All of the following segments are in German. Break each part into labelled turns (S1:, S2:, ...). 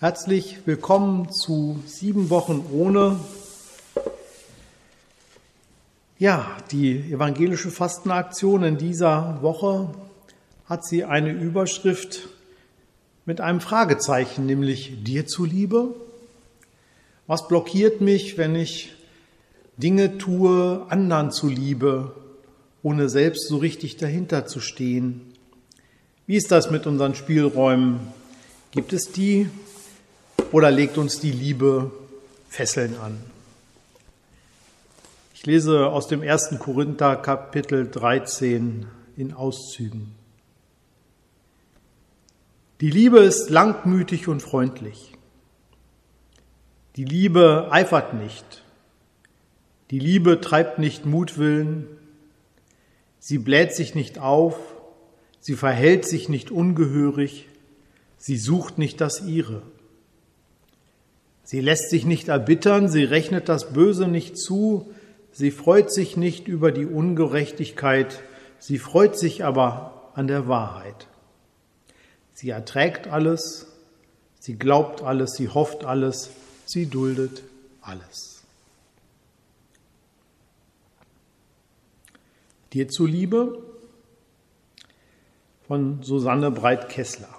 S1: Herzlich willkommen zu sieben Wochen ohne. Ja, die evangelische Fastenaktion in dieser Woche hat sie eine Überschrift mit einem Fragezeichen, nämlich dir zuliebe. Was blockiert mich, wenn ich Dinge tue, anderen zuliebe, ohne selbst so richtig dahinter zu stehen? Wie ist das mit unseren Spielräumen? Gibt es die oder legt uns die Liebe Fesseln an? Ich lese aus dem ersten Korinther Kapitel 13 in Auszügen. Die Liebe ist langmütig und freundlich. Die Liebe eifert nicht. Die Liebe treibt nicht Mutwillen. Sie bläht sich nicht auf. Sie verhält sich nicht ungehörig. Sie sucht nicht das ihre. Sie lässt sich nicht erbittern, sie rechnet das Böse nicht zu, sie freut sich nicht über die Ungerechtigkeit, sie freut sich aber an der Wahrheit. Sie erträgt alles, sie glaubt alles, sie hofft alles, sie duldet alles. Dir zuliebe von Susanne Breit-Kessler.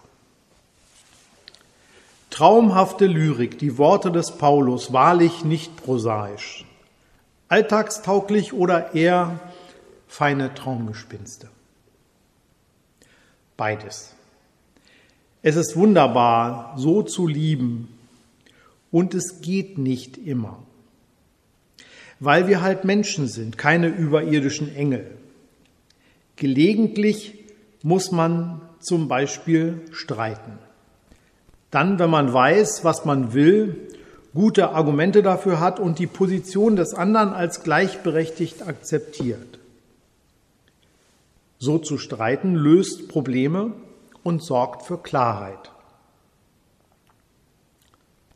S1: Traumhafte Lyrik, die Worte des Paulus, wahrlich nicht prosaisch. Alltagstauglich oder eher feine Traumgespinste. Beides. Es ist wunderbar, so zu lieben, und es geht nicht immer. Weil wir halt Menschen sind, keine überirdischen Engel. Gelegentlich muss man zum Beispiel streiten. Dann, wenn man weiß, was man will, gute Argumente dafür hat und die Position des anderen als gleichberechtigt akzeptiert. So zu streiten löst Probleme und sorgt für Klarheit.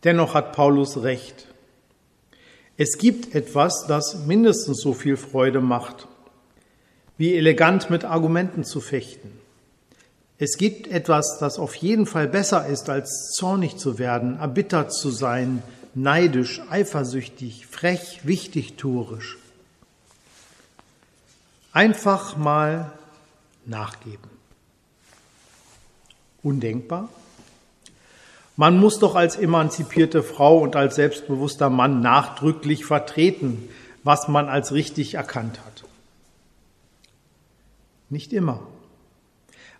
S1: Dennoch hat Paulus recht. Es gibt etwas, das mindestens so viel Freude macht, wie elegant mit Argumenten zu fechten. Es gibt etwas, das auf jeden Fall besser ist, als zornig zu werden, erbittert zu sein, neidisch, eifersüchtig, frech, wichtigtuerisch. Einfach mal nachgeben. Undenkbar? Man muss doch als emanzipierte Frau und als selbstbewusster Mann nachdrücklich vertreten, was man als richtig erkannt hat. Nicht immer.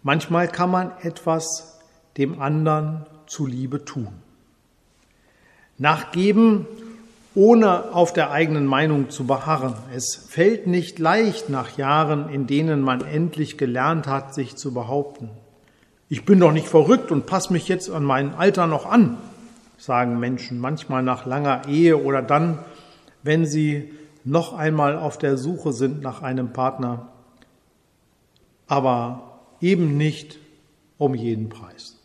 S1: Manchmal kann man etwas dem anderen zuliebe tun. Nachgeben, ohne auf der eigenen Meinung zu beharren. Es fällt nicht leicht nach Jahren, in denen man endlich gelernt hat, sich zu behaupten. Ich bin doch nicht verrückt und passe mich jetzt an mein Alter noch an, sagen Menschen manchmal nach langer Ehe oder dann, wenn sie noch einmal auf der Suche sind nach einem Partner. Aber eben nicht um jeden Preis.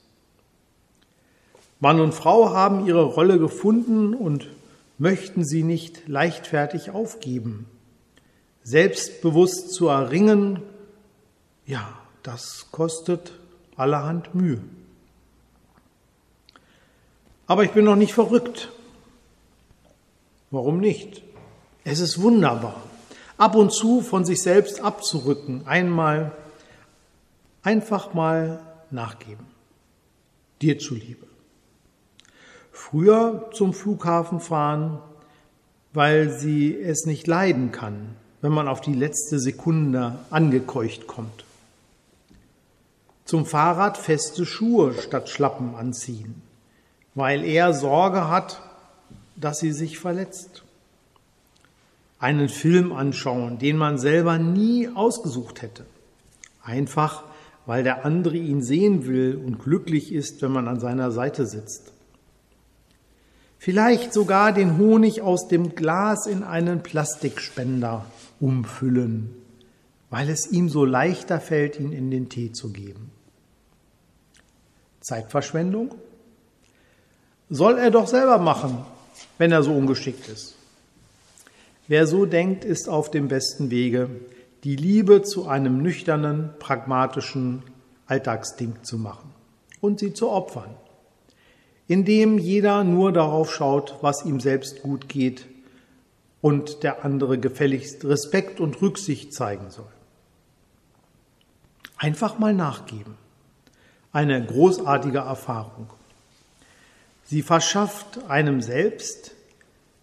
S1: Mann und Frau haben ihre Rolle gefunden und möchten sie nicht leichtfertig aufgeben. Selbstbewusst zu erringen, ja, das kostet allerhand Mühe. Aber ich bin noch nicht verrückt. Warum nicht? Es ist wunderbar, ab und zu von sich selbst abzurücken, einmal Einfach mal nachgeben. Dir zuliebe. Früher zum Flughafen fahren, weil sie es nicht leiden kann, wenn man auf die letzte Sekunde angekeucht kommt. Zum Fahrrad feste Schuhe statt Schlappen anziehen, weil er Sorge hat, dass sie sich verletzt. Einen Film anschauen, den man selber nie ausgesucht hätte. Einfach weil der andere ihn sehen will und glücklich ist, wenn man an seiner Seite sitzt. Vielleicht sogar den Honig aus dem Glas in einen Plastikspender umfüllen, weil es ihm so leichter fällt, ihn in den Tee zu geben. Zeitverschwendung? Soll er doch selber machen, wenn er so ungeschickt ist. Wer so denkt, ist auf dem besten Wege, die Liebe zu einem nüchternen, pragmatischen Alltagsding zu machen und sie zu opfern. in dem jeder nur darauf schaut, was ihm selbst gut geht und der andere gefälligst Respekt und Rücksicht zeigen soll. Einfach mal nachgeben. Eine großartige Erfahrung. Sie verschafft einem selbst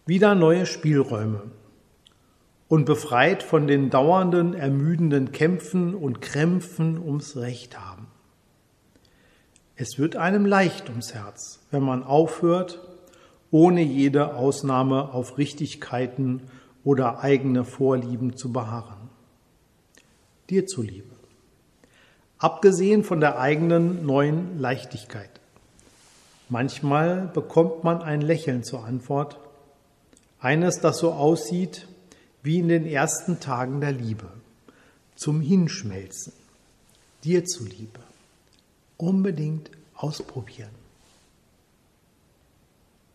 S1: wieder neue Spielräume und befreit von den dauernden, ermüdenden Kämpfen und Krämpfen ums Recht haben. Es wird einem leicht ums Herz, wenn man aufhört, ohne jede Ausnahme auf Richtigkeiten oder eigene Vorlieben zu beharren. Dir zuliebe. Abgesehen von der eigenen neuen Leichtigkeit. Manchmal bekommt man ein Lächeln zur Antwort, eines, das so aussieht wie in den ersten Tagen der Liebe, zum Hinschmelzen, dir zuliebe unbedingt ausprobieren.